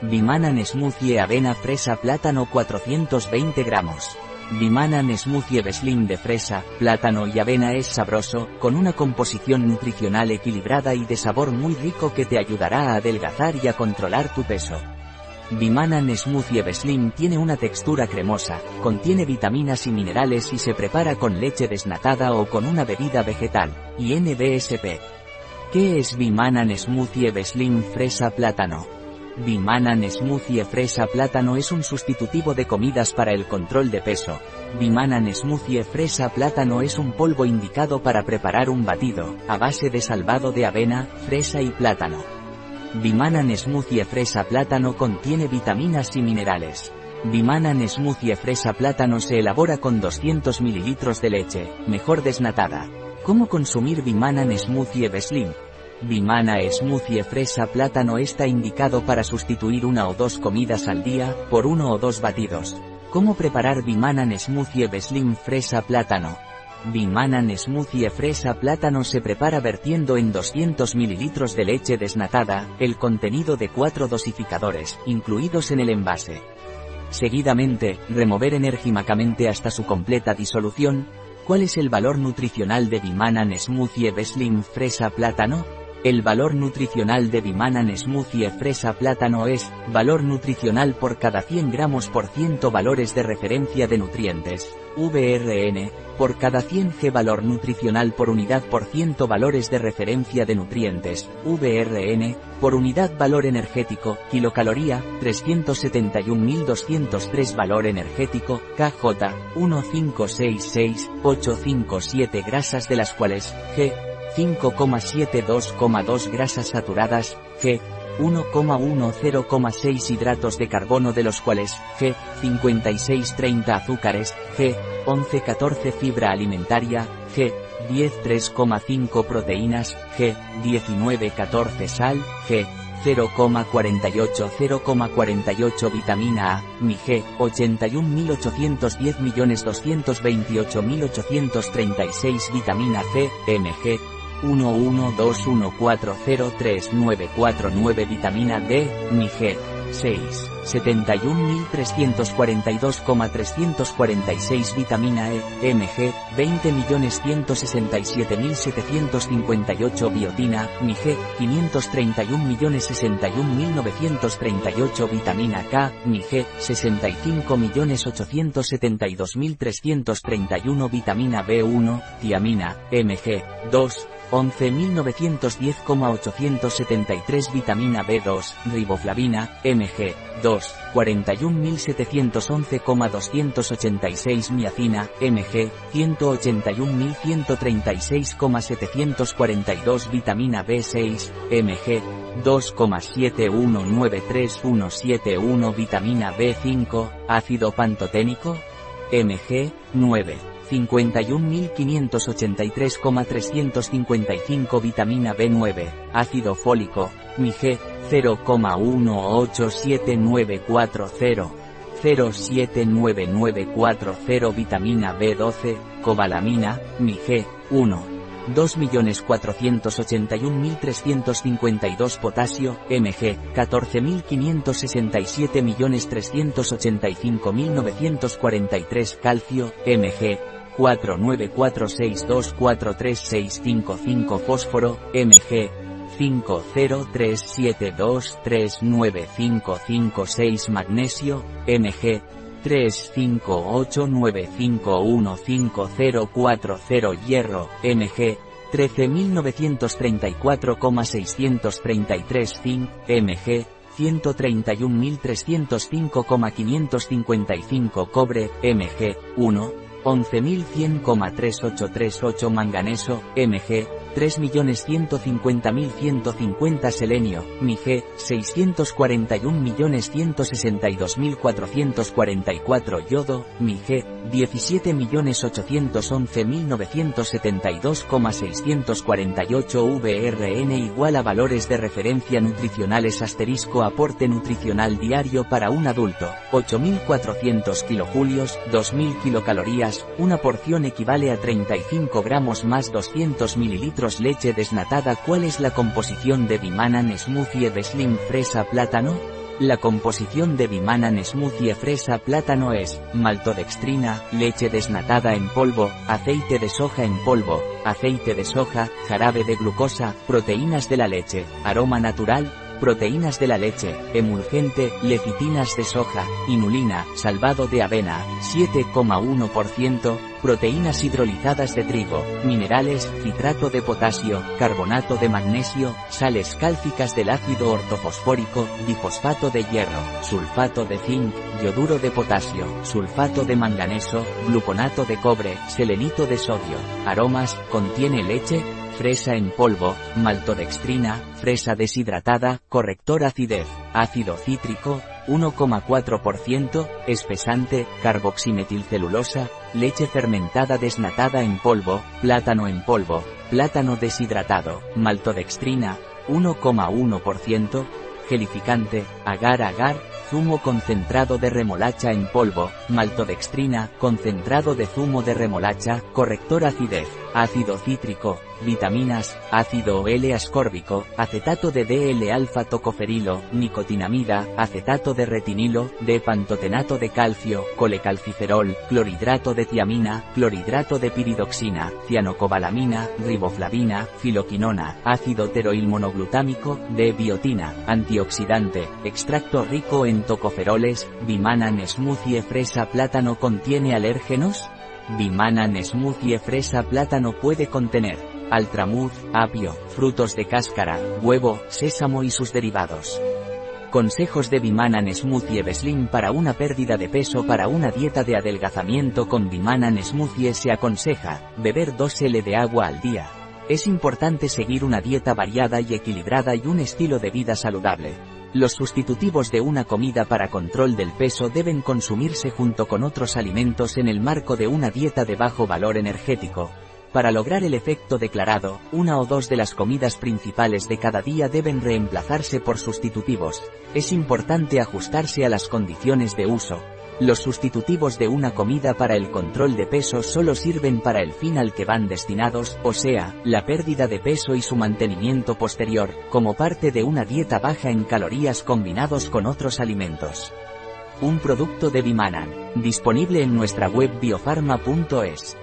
Bimanan Smoothie Avena Fresa Plátano 420 gramos. Bimanan Smoothie Beslim de fresa, plátano y avena es sabroso, con una composición nutricional equilibrada y de sabor muy rico que te ayudará a adelgazar y a controlar tu peso. Bimanan Smoothie Beslim tiene una textura cremosa, contiene vitaminas y minerales y se prepara con leche desnatada o con una bebida vegetal, y NBSP. ¿Qué es Bimanan Smoothie Beslim Fresa Plátano? Bimanan Smoothie Fresa Plátano es un sustitutivo de comidas para el control de peso. Bimanan Smoothie Fresa Plátano es un polvo indicado para preparar un batido, a base de salvado de avena, fresa y plátano. Bimanan Smoothie Fresa Plátano contiene vitaminas y minerales. Bimanan Smoothie Fresa Plátano se elabora con 200 ml de leche, mejor desnatada. ¿Cómo consumir Bimanan Smoothie Beslim? Bimana Smoothie Fresa Plátano está indicado para sustituir una o dos comidas al día, por uno o dos batidos. ¿Cómo preparar Bimanan Smoothie Beslim Fresa Plátano? Bimanan Smoothie Fresa Plátano se prepara vertiendo en 200 ml de leche desnatada, el contenido de cuatro dosificadores, incluidos en el envase. Seguidamente, remover enérgicamente hasta su completa disolución. ¿Cuál es el valor nutricional de Bimanan Smoothie Beslim Fresa Plátano? El valor nutricional de Bimanan Smoothie Fresa Plátano es, valor nutricional por cada 100 gramos por ciento valores de referencia de nutrientes, VRN, por cada 100 G valor nutricional por unidad por ciento valores de referencia de nutrientes, VRN, por unidad valor energético, kilocaloría, 371.203 valor energético, KJ, 1566857 grasas de las cuales, G, 5,72,2 grasas saturadas, G, 1,10,6 hidratos de carbono de los cuales, G, 56,30 azúcares, G, 11,14 fibra alimentaria, G, 10,3,5 proteínas, G, 19,14 sal, G, 0,48 0,48 vitamina A, mi G, 81.810.228.836 vitamina C, MG, 11214039949 vitamina D, G 6, 71.342,346 vitamina E, Mg, 20.167.758 biotina, Mig, 531.061.938 vitamina K, Mig, 65.872.331 vitamina B1, tiamina, Mg, 2, 11.910,873 vitamina B2, riboflavina, mg, 2, 41.711,286 miacina, mg, 181.136,742 vitamina B6, mg, 2,71937171 vitamina B5, ácido pantoténico, mg, 9. 51.583,355 vitamina B9, ácido fólico, MIG, 0,187940, 079940 vitamina B12, cobalamina, MIG, 1. 2.481.352 potasio, mg, 14.567.385.943 calcio, mg, 4946243655 fósforo, mg, 50372395556 magnesio, mg, 35895154040 hierro, mg, 13.934,633 zinc, mg, 131.305,555 cobre, mg, 1, 11.100,3838 manganeso, mg, 3.150.150 selenio, MiG, 641.162.444 yodo, MiG, 17.811.972,648 VRN igual a valores de referencia nutricionales asterisco aporte nutricional diario para un adulto, 8.400 kilojulios, 2.000 kilocalorías, una porción equivale a 35 gramos más 200 mililitros leche desnatada ¿Cuál es la composición de Bimanan Smoothie de Slim Fresa Plátano? La composición de Bimanan Smoothie Fresa Plátano es, maltodextrina, leche desnatada en polvo, aceite de soja en polvo, aceite de soja, jarabe de glucosa, proteínas de la leche, aroma natural, proteínas de la leche, emulgente, lecitinas de soja, inulina, salvado de avena, 7,1%, proteínas hidrolizadas de trigo, minerales, citrato de potasio, carbonato de magnesio, sales cálcicas del ácido ortofosfórico, difosfato de hierro, sulfato de zinc, yoduro de potasio, sulfato de manganeso, gluconato de cobre, selenito de sodio. Aromas, contiene leche, fresa en polvo, maltodextrina, fresa deshidratada, corrector acidez, ácido cítrico, 1,4%, espesante, carboximetilcelulosa, leche fermentada desnatada en polvo, plátano en polvo, plátano deshidratado, maltodextrina, 1,1%, gelificante, agar-agar, zumo concentrado de remolacha en polvo, maltodextrina, concentrado de zumo de remolacha, corrector acidez, ácido cítrico, vitaminas, ácido L-ascórbico, acetato de DL-alfa tocoferilo, nicotinamida, acetato de retinilo, de pantotenato de calcio, colecalciferol, clorhidrato de tiamina, clorhidrato de piridoxina, cianocobalamina, riboflavina, filoquinona, ácido teroilmonoglutámico, de biotina, antioxidante, extracto rico en tocoferoles, bimanan smoothie fresa plátano contiene alérgenos? Bimanan smoothie fresa plátano puede contener altramuz, apio, frutos de cáscara, huevo, sésamo y sus derivados. Consejos de Bimanan Smoothie Beslim para una pérdida de peso para una dieta de adelgazamiento con Bimanan Smoothie se aconseja, beber 2 L de agua al día. Es importante seguir una dieta variada y equilibrada y un estilo de vida saludable. Los sustitutivos de una comida para control del peso deben consumirse junto con otros alimentos en el marco de una dieta de bajo valor energético. Para lograr el efecto declarado, una o dos de las comidas principales de cada día deben reemplazarse por sustitutivos. Es importante ajustarse a las condiciones de uso, los sustitutivos de una comida para el control de peso solo sirven para el fin al que van destinados, o sea, la pérdida de peso y su mantenimiento posterior, como parte de una dieta baja en calorías combinados con otros alimentos. Un producto de Bimanan, disponible en nuestra web biofarma.es.